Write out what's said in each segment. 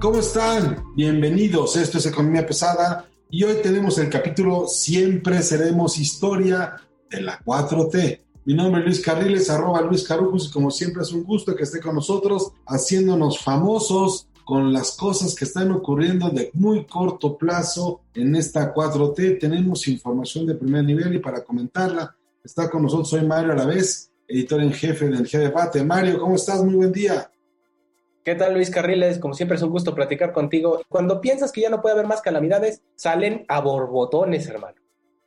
¿Cómo están? Bienvenidos. Esto es Economía Pesada y hoy tenemos el capítulo Siempre seremos historia de la 4T. Mi nombre es Luis Carriles, arroba Luis Carujos y como siempre es un gusto que esté con nosotros haciéndonos famosos con las cosas que están ocurriendo de muy corto plazo en esta 4T. Tenemos información de primer nivel y para comentarla está con nosotros soy Mario Alavés, editor en jefe del G Debate. Mario, ¿cómo estás? Muy buen día. ¿Qué tal Luis Carriles? Como siempre es un gusto platicar contigo. Cuando piensas que ya no puede haber más calamidades, salen a borbotones, hermano.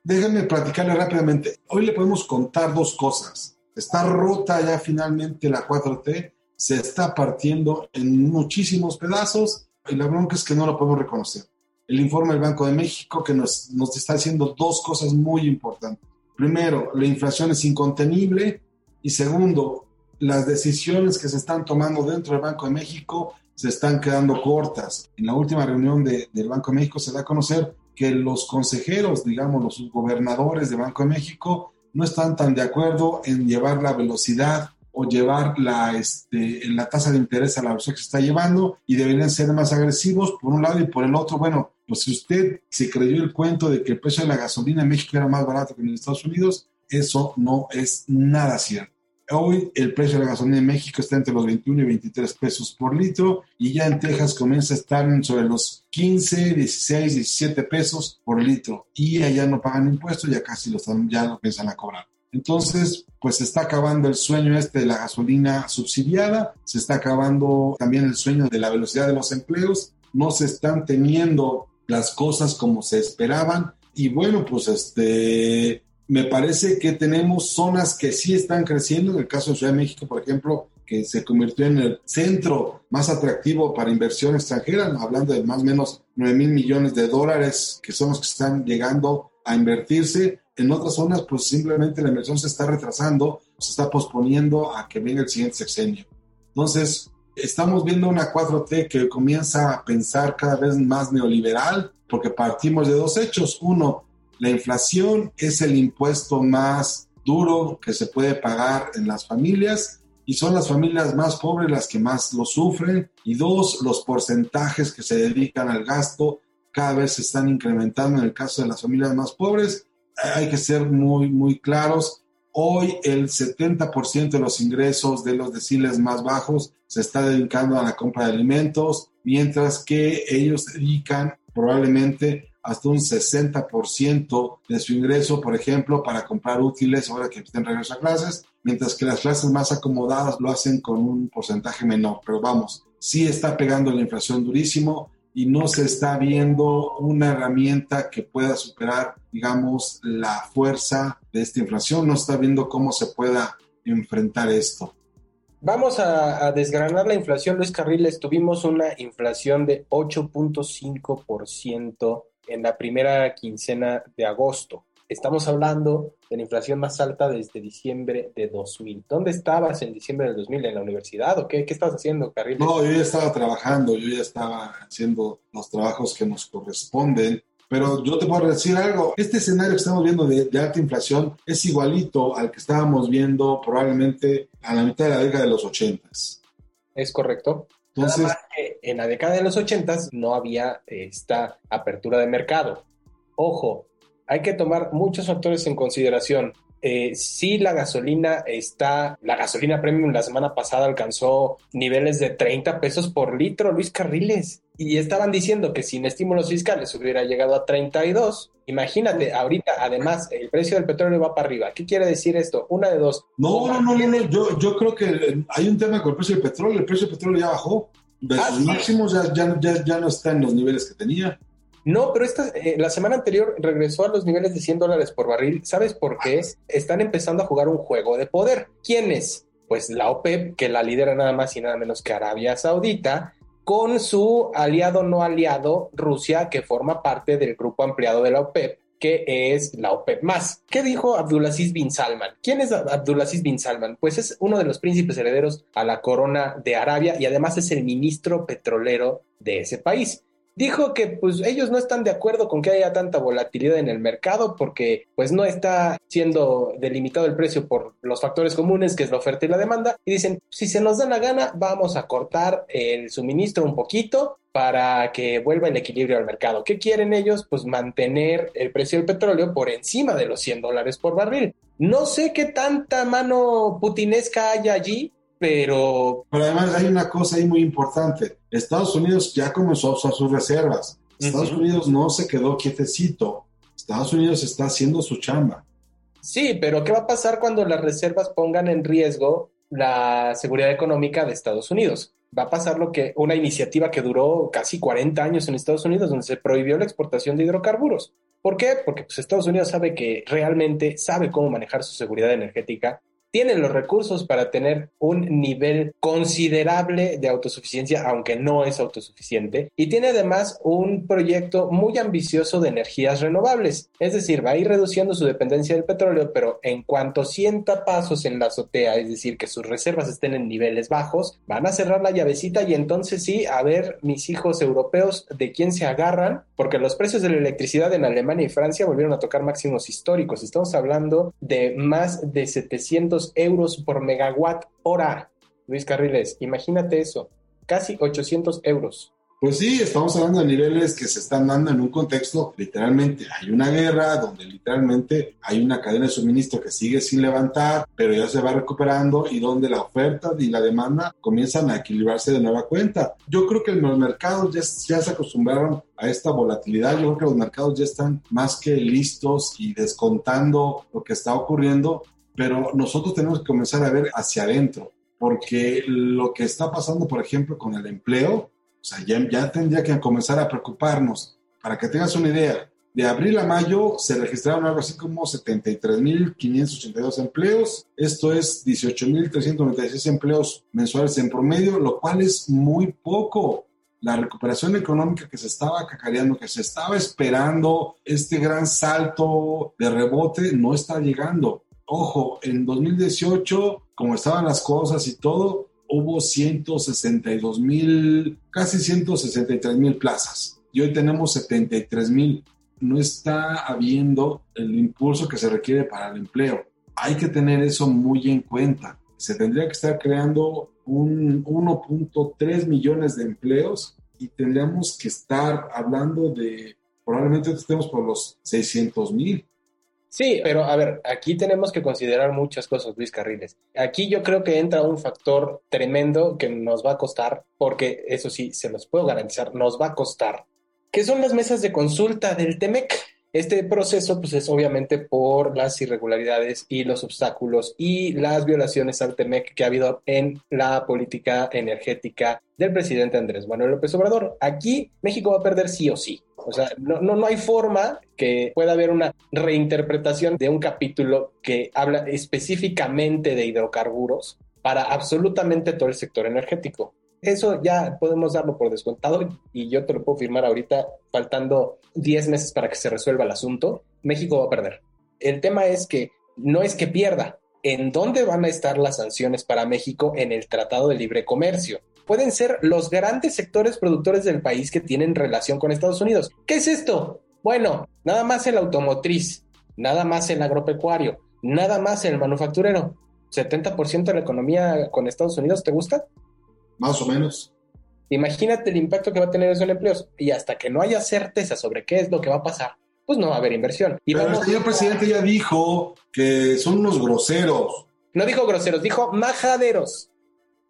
Déjenme platicarle rápidamente. Hoy le podemos contar dos cosas. Está rota ya finalmente la 4T, se está partiendo en muchísimos pedazos y la bronca es que no lo podemos reconocer. El informe del Banco de México que nos, nos está haciendo dos cosas muy importantes. Primero, la inflación es incontenible y segundo, las decisiones que se están tomando dentro del Banco de México se están quedando cortas. En la última reunión de, del Banco de México se da a conocer que los consejeros, digamos, los gobernadores del Banco de México, no están tan de acuerdo en llevar la velocidad o llevar la, este, la tasa de interés a la velocidad que se está llevando y deberían ser más agresivos por un lado y por el otro, bueno, pues si usted se creyó el cuento de que el precio de la gasolina en México era más barato que en Estados Unidos, eso no es nada cierto. Hoy el precio de la gasolina en México está entre los 21 y 23 pesos por litro y ya en Texas comienza a estar sobre los 15, 16, 17 pesos por litro y allá no pagan impuestos, ya casi lo están, ya lo empiezan a cobrar. Entonces, pues se está acabando el sueño este de la gasolina subsidiada, se está acabando también el sueño de la velocidad de los empleos, no se están teniendo las cosas como se esperaban y bueno, pues este me parece que tenemos zonas que sí están creciendo, en el caso de Ciudad de México, por ejemplo, que se convirtió en el centro más atractivo para inversión extranjera, hablando de más o menos 9 mil millones de dólares, que son los que están llegando a invertirse. En otras zonas, pues simplemente la inversión se está retrasando, se está posponiendo a que venga el siguiente sexenio. Entonces, estamos viendo una 4T que comienza a pensar cada vez más neoliberal, porque partimos de dos hechos. Uno, la inflación es el impuesto más duro que se puede pagar en las familias y son las familias más pobres las que más lo sufren. Y dos, los porcentajes que se dedican al gasto cada vez se están incrementando en el caso de las familias más pobres. Hay que ser muy, muy claros. Hoy el 70% de los ingresos de los deciles más bajos se está dedicando a la compra de alimentos, mientras que ellos dedican probablemente hasta un 60% de su ingreso, por ejemplo, para comprar útiles ahora que estén regreso a clases, mientras que las clases más acomodadas lo hacen con un porcentaje menor. Pero vamos, sí está pegando la inflación durísimo y no se está viendo una herramienta que pueda superar, digamos, la fuerza de esta inflación. No está viendo cómo se pueda enfrentar esto. Vamos a, a, desgranar la inflación, Luis Carriles. Tuvimos una inflación de 8.5% en la primera quincena de agosto. Estamos hablando de la inflación más alta desde diciembre de 2000. ¿Dónde estabas en diciembre del 2000? ¿En la universidad o qué? ¿Qué estabas haciendo, Carriles? No, yo ya estaba trabajando, yo ya estaba haciendo los trabajos que nos corresponden. Pero yo te puedo decir algo, este escenario que estamos viendo de, de, alta inflación es igualito al que estábamos viendo probablemente a la mitad de la década de los 80. Es correcto. Entonces, Nada más que en la década de los 80 no había esta apertura de mercado. Ojo, hay que tomar muchos factores en consideración. Eh, si la gasolina está, la gasolina premium la semana pasada alcanzó niveles de 30 pesos por litro, Luis Carriles, y estaban diciendo que sin estímulos fiscales hubiera llegado a 32. Imagínate, ahorita además el precio del petróleo va para arriba. ¿Qué quiere decir esto? Una de dos. No, no, no, no, Yo, yo creo que hay un tema con el precio del petróleo. El precio del petróleo ya bajó. De sus máximos ya, ya, ya, ya no está en los niveles que tenía. No, pero esta, eh, la semana anterior regresó a los niveles de 100 dólares por barril. ¿Sabes por qué? Están empezando a jugar un juego de poder. ¿Quiénes? Pues la OPEP, que la lidera nada más y nada menos que Arabia Saudita, con su aliado no aliado, Rusia, que forma parte del grupo ampliado de la OPEP, que es la OPEP más. ¿Qué dijo Abdulaziz bin Salman? ¿Quién es Abdulaziz bin Salman? Pues es uno de los príncipes herederos a la corona de Arabia y además es el ministro petrolero de ese país dijo que pues ellos no están de acuerdo con que haya tanta volatilidad en el mercado porque pues no está siendo delimitado el precio por los factores comunes que es la oferta y la demanda y dicen si se nos da la gana vamos a cortar el suministro un poquito para que vuelva el equilibrio al mercado. ¿Qué quieren ellos? Pues mantener el precio del petróleo por encima de los 100 dólares por barril. No sé qué tanta mano putinesca hay allí, pero... Pero además hay una cosa ahí muy importante. Estados Unidos ya comenzó a usar sus reservas. Estados Unidos no se quedó quietecito. Estados Unidos está haciendo su chamba. Sí, pero ¿qué va a pasar cuando las reservas pongan en riesgo la seguridad económica de Estados Unidos? Va a pasar lo que una iniciativa que duró casi 40 años en Estados Unidos, donde se prohibió la exportación de hidrocarburos. ¿Por qué? Porque pues, Estados Unidos sabe que realmente sabe cómo manejar su seguridad energética tienen los recursos para tener un nivel considerable de autosuficiencia, aunque no es autosuficiente, y tiene además un proyecto muy ambicioso de energías renovables. Es decir, va a ir reduciendo su dependencia del petróleo, pero en cuanto sienta pasos en la azotea, es decir, que sus reservas estén en niveles bajos, van a cerrar la llavecita y entonces sí, a ver, mis hijos europeos, de quién se agarran, porque los precios de la electricidad en Alemania y Francia volvieron a tocar máximos históricos. Estamos hablando de más de 700 euros por megawatt hora. Luis Carriles, imagínate eso, casi 800 euros. Pues sí, estamos hablando de niveles que se están dando en un contexto, literalmente hay una guerra donde literalmente hay una cadena de suministro que sigue sin levantar, pero ya se va recuperando y donde la oferta y la demanda comienzan a equilibrarse de nueva cuenta. Yo creo que los mercados ya, ya se acostumbraron a esta volatilidad, yo creo que los mercados ya están más que listos y descontando lo que está ocurriendo pero nosotros tenemos que comenzar a ver hacia adentro, porque lo que está pasando, por ejemplo, con el empleo, o sea, ya, tendría que comenzar a preocuparnos. Para que tengas una idea, de abril a mayo se registraron algo así como 73.582 empleos. Esto es 18.396 empleos mensuales en promedio, lo cual es muy poco. La recuperación económica que se estaba cacareando, que se estaba esperando, este gran salto de rebote, no está llegando. Ojo, en 2018, como estaban las cosas y todo, hubo 162 mil, casi 163 mil plazas. Y hoy tenemos 73 mil. No está habiendo el impulso que se requiere para el empleo. Hay que tener eso muy en cuenta. Se tendría que estar creando un 1.3 millones de empleos y tendríamos que estar hablando de, probablemente estemos por los 600 mil. Sí, pero a ver, aquí tenemos que considerar muchas cosas, Luis Carriles. Aquí yo creo que entra un factor tremendo que nos va a costar, porque eso sí, se los puedo garantizar, nos va a costar, que son las mesas de consulta del TEMEC. Este proceso, pues es obviamente por las irregularidades y los obstáculos y las violaciones al TEMEC que ha habido en la política energética del presidente Andrés Manuel López Obrador. Aquí México va a perder sí o sí. O sea, no, no, no hay forma que pueda haber una reinterpretación de un capítulo que habla específicamente de hidrocarburos para absolutamente todo el sector energético. Eso ya podemos darlo por descontado y yo te lo puedo firmar ahorita, faltando 10 meses para que se resuelva el asunto. México va a perder. El tema es que no es que pierda. ¿En dónde van a estar las sanciones para México en el Tratado de Libre Comercio? Pueden ser los grandes sectores productores del país que tienen relación con Estados Unidos. ¿Qué es esto? Bueno, nada más el automotriz, nada más el agropecuario, nada más el manufacturero. 70% de la economía con Estados Unidos, ¿te gusta? Más o menos. Imagínate el impacto que va a tener eso en empleos. Y hasta que no haya certeza sobre qué es lo que va a pasar, pues no va a haber inversión. Y Pero el señor presidente ya dijo que son unos groseros. No dijo groseros, dijo majaderos.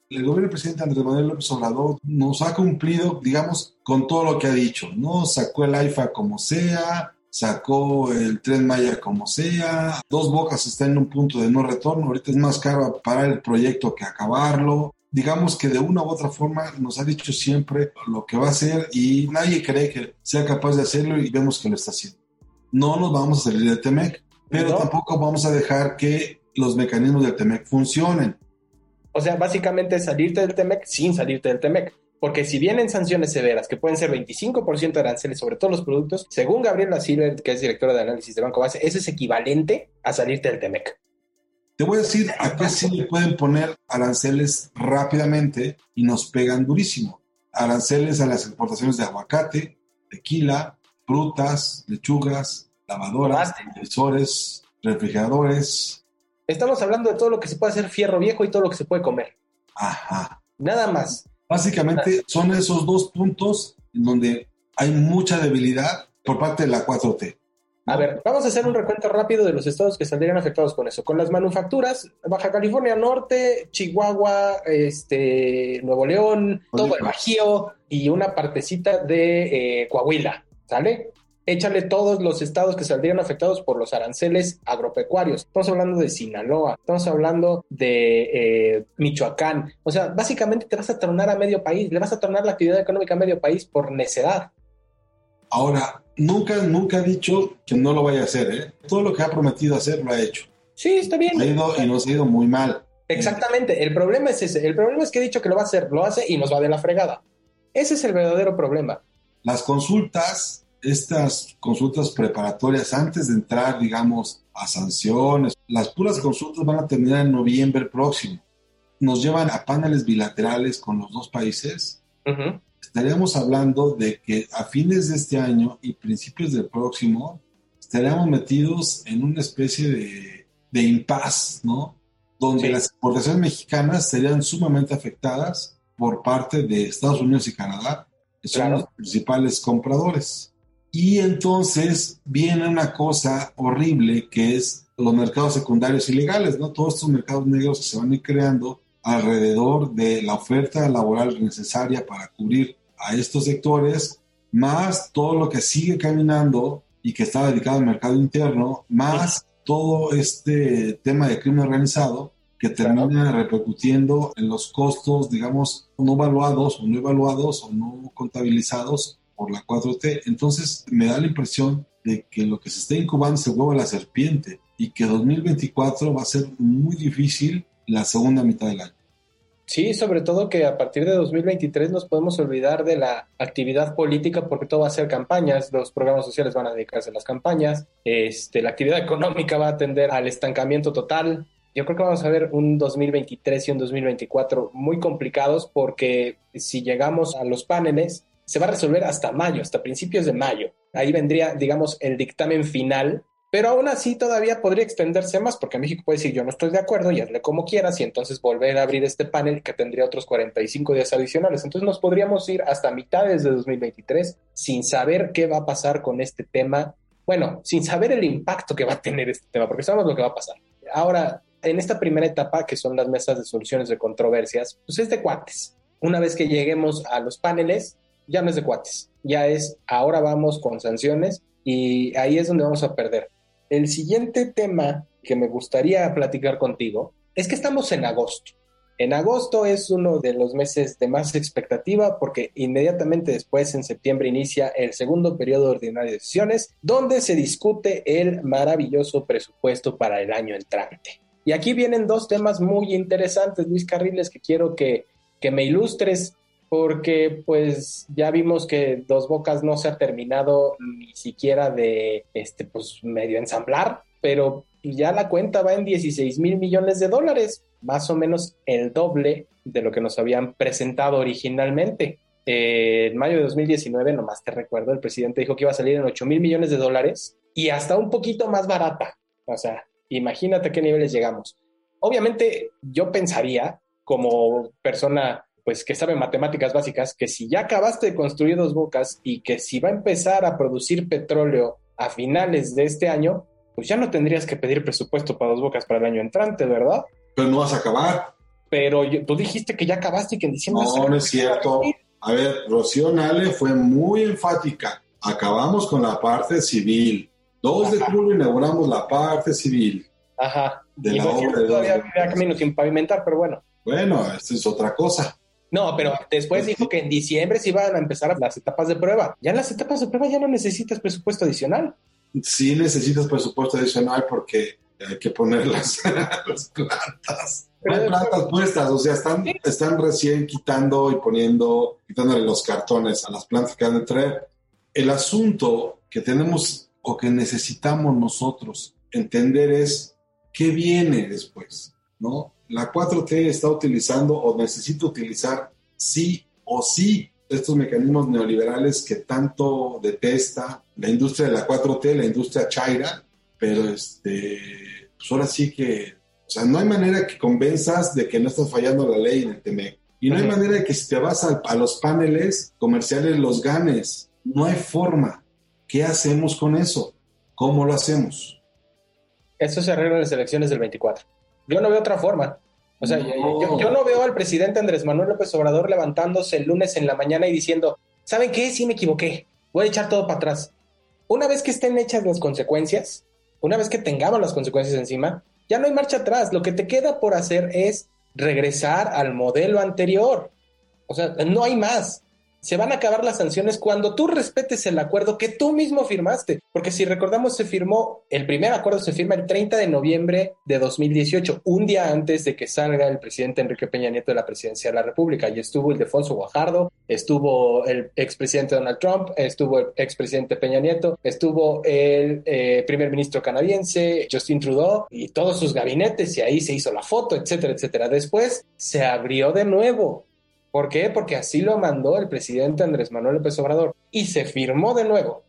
El gobierno del presidente Andrés Manuel López Obrador nos ha cumplido, digamos, con todo lo que ha dicho, ¿no? Sacó el AIFA como sea, sacó el Tren Maya como sea, Dos Bocas está en un punto de no retorno, ahorita es más caro parar el proyecto que acabarlo, digamos que de una u otra forma nos ha dicho siempre lo que va a hacer y nadie cree que sea capaz de hacerlo y vemos que lo está haciendo. No nos vamos a salir del TEMEC, pero tampoco vamos a dejar que los mecanismos del TEMEC funcionen. O sea, básicamente salirte del TEMEC sin salirte del TEMEC. Porque si vienen sanciones severas, que pueden ser 25% de aranceles sobre todos los productos, según Gabriela Silver, que es directora de análisis de Banco Base, eso es equivalente a salirte del TEMEC. Te voy a decir a qué sí le pueden poner aranceles rápidamente y nos pegan durísimo. Aranceles a las exportaciones de aguacate, tequila, frutas, lechugas, lavadoras, televisores, refrigeradores. Estamos hablando de todo lo que se puede hacer fierro viejo y todo lo que se puede comer. Ajá. Nada más. Básicamente son esos dos puntos en donde hay mucha debilidad por parte de la 4T. A ver, vamos a hacer un recuento rápido de los estados que saldrían afectados con eso. Con las manufacturas, Baja California Norte, Chihuahua, este, Nuevo León, todo el Bajío y una partecita de eh, Coahuila, ¿sale? Échale todos los estados que saldrían afectados por los aranceles agropecuarios. Estamos hablando de Sinaloa, estamos hablando de eh, Michoacán. O sea, básicamente te vas a tornar a medio país, le vas a tornar la actividad económica a medio país por necedad. Ahora, nunca, nunca ha dicho que no lo vaya a hacer, ¿eh? Todo lo que ha prometido hacer lo ha hecho. Sí, está bien. Ha ido y nos ha ido muy mal. Exactamente. El problema es ese. El problema es que ha dicho que lo va a hacer, lo hace y nos va de la fregada. Ese es el verdadero problema. Las consultas, estas consultas preparatorias antes de entrar, digamos, a sanciones, las puras consultas van a terminar en noviembre próximo. Nos llevan a paneles bilaterales con los dos países estaríamos hablando de que a fines de este año y principios del próximo estaríamos metidos en una especie de, de impas, ¿no? Donde las exportaciones mexicanas serían sumamente afectadas por parte de Estados Unidos y Canadá, que son los principales compradores. Y entonces viene una cosa horrible que es los mercados secundarios ilegales, ¿no? Todos estos mercados negros que se van a ir creando alrededor de la oferta laboral necesaria para cubrir a estos sectores, más todo lo que sigue caminando y que está dedicado al mercado interno, más todo este tema de crimen organizado que termina repercutiendo en los costos, digamos, no evaluados o no evaluados o no contabilizados por la 4T. Entonces me da la impresión de que lo que se está incubando se vuelve la serpiente y que 2024 va a ser muy difícil la segunda mitad del año. Sí, sobre todo que a partir de 2023 nos podemos olvidar de la actividad política porque todo va a ser campañas, los programas sociales van a dedicarse a las campañas, este, la actividad económica va a tender al estancamiento total. Yo creo que vamos a ver un 2023 y un 2024 muy complicados porque si llegamos a los paneles se va a resolver hasta mayo, hasta principios de mayo. Ahí vendría, digamos, el dictamen final pero aún así todavía podría extenderse más, porque México puede decir yo no estoy de acuerdo y hazle como quieras y entonces volver a abrir este panel que tendría otros 45 días adicionales. Entonces nos podríamos ir hasta mitades de 2023 sin saber qué va a pasar con este tema. Bueno, sin saber el impacto que va a tener este tema, porque sabemos lo que va a pasar. Ahora, en esta primera etapa, que son las mesas de soluciones de controversias, pues es de cuates. Una vez que lleguemos a los paneles, ya no es de cuates, ya es ahora vamos con sanciones y ahí es donde vamos a perder el siguiente tema que me gustaría platicar contigo es que estamos en agosto. En agosto es uno de los meses de más expectativa porque inmediatamente después, en septiembre, inicia el segundo periodo ordinario de sesiones, donde se discute el maravilloso presupuesto para el año entrante. Y aquí vienen dos temas muy interesantes, Luis Carriles, que quiero que, que me ilustres porque pues ya vimos que Dos Bocas no se ha terminado ni siquiera de, este, pues medio ensamblar, pero ya la cuenta va en 16 mil millones de dólares, más o menos el doble de lo que nos habían presentado originalmente. Eh, en mayo de 2019, nomás te recuerdo, el presidente dijo que iba a salir en 8 mil millones de dólares y hasta un poquito más barata. O sea, imagínate a qué niveles llegamos. Obviamente, yo pensaría, como persona pues que sabe matemáticas básicas, que si ya acabaste de construir dos bocas y que si va a empezar a producir petróleo a finales de este año, pues ya no tendrías que pedir presupuesto para dos bocas para el año entrante, ¿verdad? Pero no vas a acabar. Pero tú dijiste que ya acabaste y que en diciembre... No, no es cierto. A ver, Rocío Nale fue muy enfática. Acabamos con la parte civil. 2 de julio inauguramos la parte civil. Ajá. De la obra de todavía había camino sin pavimentar, pero bueno. Bueno, esto es otra cosa. No, pero después Pues dijo que en diciembre se iban a empezar las etapas de prueba. Ya en las etapas de prueba ya no necesitas presupuesto adicional. Sí necesitas presupuesto adicional porque hay que poner las, las plantas. Hay plantas puestas, o sea, están, están recién quitando y poniendo, quitándole los cartones a las plantas que han de traer. El asunto que tenemos o que necesitamos nosotros entender es qué viene después, ¿no? La 4T está utilizando o necesita utilizar sí o sí estos mecanismos neoliberales que tanto detesta la industria de la 4T, la industria chaira, pero este, pues ahora sí que, o sea, no hay manera que convenzas de que no estás fallando la ley en el TEMEC. Y no hay manera de que si te vas a, a los paneles comerciales los ganes. No hay forma. ¿Qué hacemos con eso? ¿Cómo lo hacemos? Eso se arregla en las elecciones del 24. Yo no veo otra forma. O sea. Yo, yo, no veo al presidente Andrés Manuel López Obrador levantándose el lunes en la mañana y diciendo, ¿saben qué? Sí me equivoqué. Voy a echar todo para atrás. Una vez que estén hechas las consecuencias, una vez que tengamos las consecuencias encima, ya no hay marcha atrás. Lo que te queda por hacer es regresar al modelo anterior. O sea, no hay más se van a acabar las sanciones cuando tú respetes el acuerdo que tú mismo firmaste. Porque si recordamos, se firmó, el primer acuerdo se firma el 30 de noviembre de 2018, un día antes de que salga el presidente Enrique Peña Nieto de la presidencia de la República. Y estuvo el Defonso Guajardo, estuvo el expresidente Donald Trump, estuvo el expresidente Peña Nieto, estuvo el eh, primer ministro canadiense, Justin Trudeau, y todos sus gabinetes, y ahí se hizo la foto, etcétera, etcétera. Después se abrió de nuevo ¿Por qué? Porque así lo mandó el presidente Andrés Manuel López Obrador y se firmó de nuevo.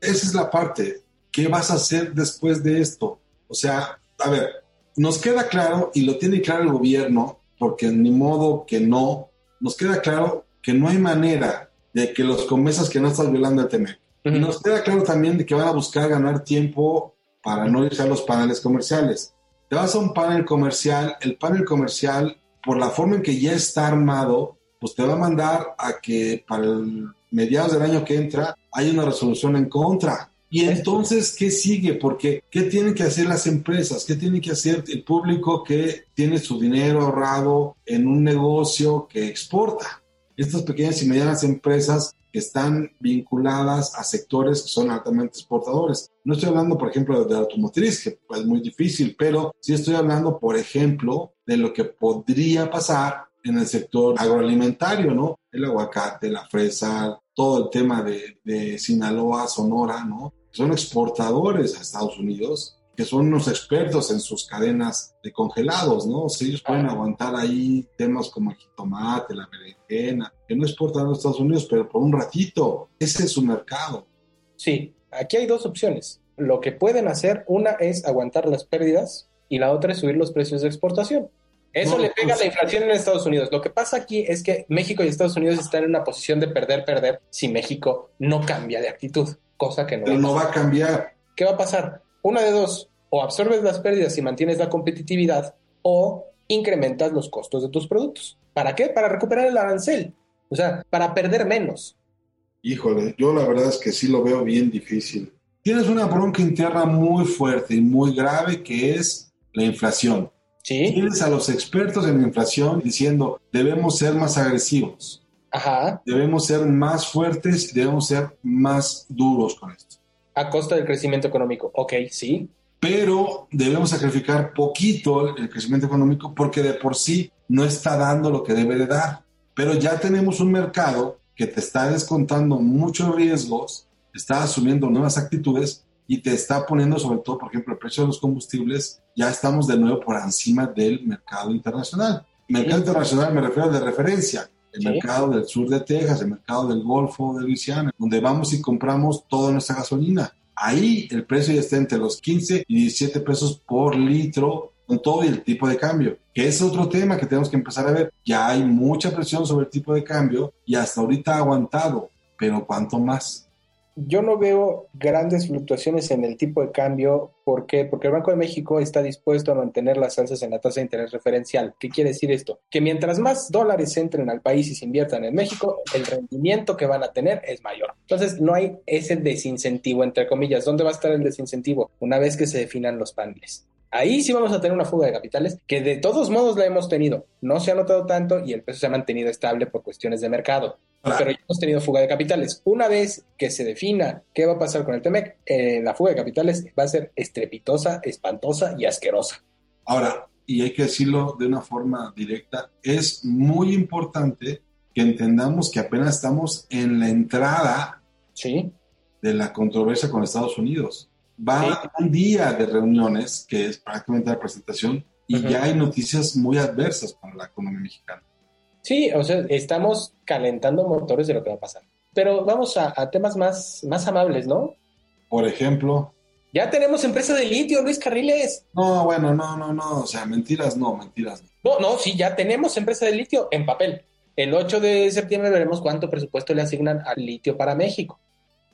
Esa es la parte. ¿Qué vas a hacer después de esto? O sea, a ver, nos queda claro, y lo tiene claro el gobierno, porque ni modo que no, nos queda claro que no hay manera de que los convenzas que no estás violando el TEMEC. Uh -huh. Y nos queda claro también de que van a buscar ganar tiempo para no irse a los paneles comerciales. Te vas a un panel comercial, el panel comercial por la forma en que ya está armado, pues te va a mandar a que para el mediados del año que entra hay una resolución en contra. Y entonces, ¿qué sigue? Porque, ¿qué tienen que hacer las empresas? ¿Qué tiene que hacer el público que tiene su dinero ahorrado en un negocio que exporta? Estas pequeñas y medianas empresas que están vinculadas a sectores que son altamente exportadores. No estoy hablando, por ejemplo, de la automotriz, que es muy difícil, pero sí estoy hablando, por ejemplo, de lo que podría pasar en el sector agroalimentario, ¿no? El aguacate, la fresa, todo el tema de, de Sinaloa, Sonora, ¿no? Son exportadores a Estados Unidos, que son unos expertos en sus cadenas de congelados, ¿no? O sea, ellos pueden aguantar ahí temas como el jitomate, la berenjena, que no exportan a los Estados Unidos, pero por un ratito. Ese es su mercado. Sí, aquí hay dos opciones. Lo que pueden hacer, una es aguantar las pérdidas y la otra es subir los precios de exportación. Eso no, le pega pues, la inflación en Estados Unidos. Lo que pasa aquí es que México y Estados Unidos están en una posición de perder, perder si México no cambia de actitud, cosa que no, Pero va, no va a cambiar. ¿Qué va a pasar? Una de dos, o absorbes las pérdidas y mantienes la competitividad, o incrementas los costos de tus productos. ¿Para qué? Para recuperar el arancel. O sea, para perder menos. Híjole, yo la verdad es que sí lo veo bien difícil. Tienes una bronca interna muy fuerte y muy grave que es la inflación. ¿Sí? Tienes a los expertos en inflación diciendo debemos ser más agresivos. Ajá. Debemos ser más fuertes debemos ser más duros con esto. A costa del crecimiento económico. Ok, sí. Pero debemos sacrificar poquito el crecimiento económico porque de por sí no está dando lo que debe de dar. Pero ya tenemos un mercado que te está descontando muchos riesgos, está asumiendo nuevas actitudes y te está poniendo sobre todo, por ejemplo, el precio de los combustibles, ya estamos de nuevo por encima del mercado internacional. Mercado sí. internacional me refiero de referencia, el sí. mercado del sur de Texas, el mercado del Golfo de Luisiana, donde vamos y compramos toda nuestra gasolina. Ahí el precio ya está entre los 15 y 17 pesos por litro con todo y el tipo de cambio, que es otro tema que tenemos que empezar a ver. Ya hay mucha presión sobre el tipo de cambio y hasta ahorita ha aguantado, pero ¿cuánto más? Yo no veo grandes fluctuaciones en el tipo de cambio. ¿Por qué? Porque el Banco de México está dispuesto a mantener las alzas en la tasa de interés referencial. ¿Qué quiere decir esto? Que mientras más dólares entren al país y se inviertan en México, el rendimiento que van a tener es mayor. Entonces, no hay ese desincentivo, entre comillas. ¿Dónde va a estar el desincentivo? Una vez que se definan los paneles. Ahí sí vamos a tener una fuga de capitales, que de todos modos la hemos tenido. No se ha notado tanto y el peso se ha mantenido estable por cuestiones de mercado. Pero ya hemos tenido fuga de capitales. Una vez que se defina qué va a pasar con el TEMEC, eh, la fuga de capitales va a ser estrepitosa, espantosa y asquerosa. Ahora, y hay que decirlo de una forma directa, es muy importante que entendamos que apenas estamos en la entrada ¿Sí? de la controversia con Estados Unidos. Va un día de reuniones, que es prácticamente la presentación, y ya hay noticias muy adversas para la economía mexicana. Sí, o sea, estamos calentando motores de lo que va a pasar. Pero vamos a, temas más, más amables, ¿no? Por ejemplo. Ya tenemos empresa de litio, Luis Carriles. No, bueno, no, no, no. O sea, mentiras no, mentiras no. No, sí, ya tenemos empresa de litio en papel. El 8 de septiembre veremos cuánto presupuesto le asignan al litio para México.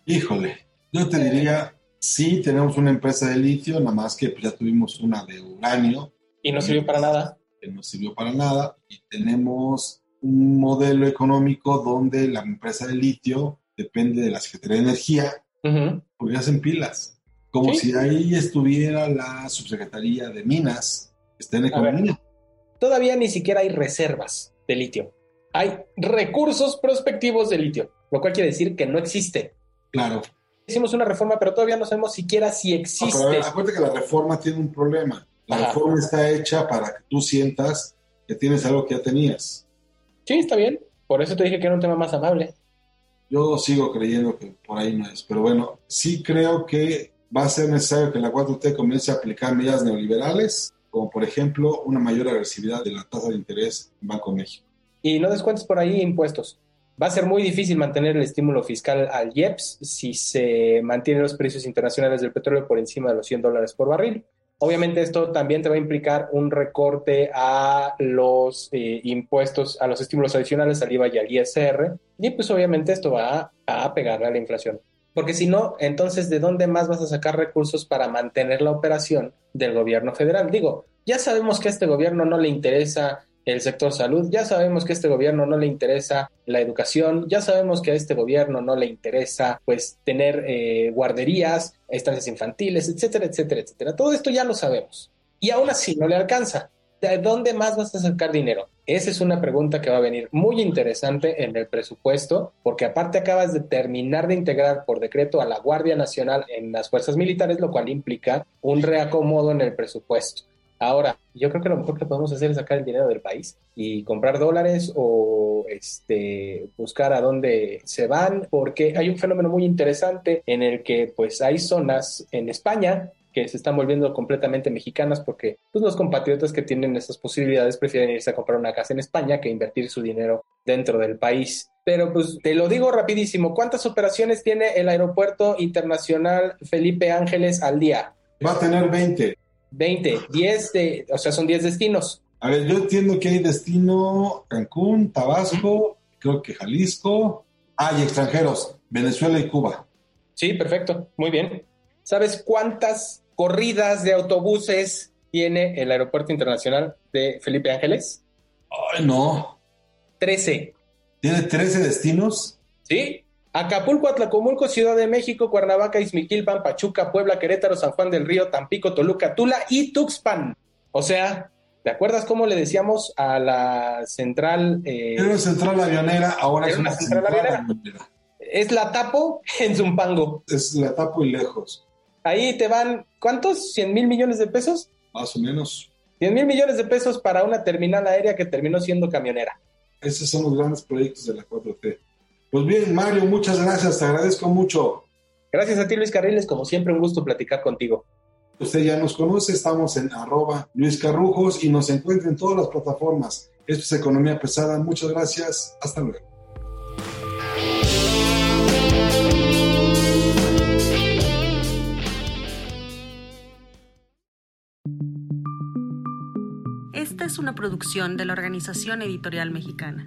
Híjole, yo te diría, sí, tenemos una empresa de litio, nada más que ya tuvimos una de uranio. Y no sirvió para nada que no sirvió para nada y tenemos un modelo económico donde la empresa de litio depende de la Secretaría de Energía porque hacen pilas. Como si ahí estuviera la subsecretaría de Minas, que está en economía. todavía ni siquiera hay reservas de litio. Hay recursos prospectivos de litio, lo cual quiere decir que no existe. Claro. Hicimos una reforma, pero todavía no sabemos siquiera si existe. acuérdate que la reforma tiene un problema. La reforma está hecha para que tú sientas que tienes algo que ya tenías. Sí, está bien. Por eso te dije que era un tema más amable. Yo sigo creyendo que por ahí no es. Pero bueno, sí creo que va a ser necesario que la 4T comience a aplicar medidas neoliberales, como por ejemplo una mayor agresividad de la tasa de interés en Banco México. Y no descuentes por ahí impuestos. Va a ser muy difícil mantener el estímulo fiscal al IEPS si se mantienen los precios internacionales del petróleo por encima de los 100 dólares por barril. Obviamente esto también te va a implicar un recorte a los eh, impuestos, a los estímulos adicionales al IVA y al ISR, y pues obviamente esto va a, a pegarle a la inflación. Porque si no, entonces, ¿de dónde más vas a sacar recursos para mantener la operación del gobierno federal? Digo, ya sabemos que a este gobierno no le interesa el sector salud. Ya sabemos que a este gobierno no le interesa la educación, ya sabemos que a este gobierno no le interesa pues tener eh, guarderías, estancias infantiles, etcétera, etcétera, etcétera. Todo esto ya lo sabemos. Y aún así no le alcanza. ¿De dónde más vas a sacar dinero? Esa es una pregunta que va a venir muy interesante en el presupuesto, porque aparte acabas de terminar de integrar por decreto a la Guardia Nacional en las fuerzas militares, lo cual implica un reacomodo en el presupuesto. Ahora, yo creo que lo mejor que podemos hacer es sacar el dinero del país y comprar dólares o este, buscar a dónde se van, porque hay un fenómeno muy interesante en el que pues hay zonas en España que se están volviendo completamente mexicanas porque pues, los compatriotas que tienen esas posibilidades prefieren irse a comprar una casa en España que invertir su dinero dentro del país. Pero pues te lo digo rapidísimo, ¿cuántas operaciones tiene el Aeropuerto Internacional Felipe Ángeles al día? Va a tener 20. 20, 10, de, o sea, son 10 destinos. A ver, yo entiendo que hay destino Cancún, Tabasco, creo que Jalisco. Hay extranjeros, Venezuela y Cuba. Sí, perfecto, muy bien. ¿Sabes cuántas corridas de autobuses tiene el Aeropuerto Internacional de Felipe Ángeles? Ay, no. 13. ¿Tiene 13 destinos? Sí, Acapulco, Atlacomulco, Ciudad de México, Cuernavaca, Izmiquilpan, Pachuca, Puebla, Querétaro, San Juan del Río, Tampico, Toluca, Tula y Tuxpan. O sea, ¿te acuerdas cómo le decíamos a la central? Eh, Era central avionera, ahora es una central, avionera. Es la Tapo en Zumpango. Es la Tapo y lejos. Ahí te van, ¿cuántos? ¿100 mil millones de pesos? Más o menos. 100 mil millones de pesos para una terminal aérea que terminó siendo camionera. Esos son los grandes proyectos de la 4T. Pues bien, Mario, muchas gracias, te agradezco mucho. Gracias a ti, Luis Carriles, como siempre, un gusto platicar contigo. Usted ya nos conoce, estamos en arroba Luis Carrujos y nos encuentra en todas las plataformas. Esto es Economía Pesada, muchas gracias, hasta luego. Esta es una producción de la Organización Editorial Mexicana.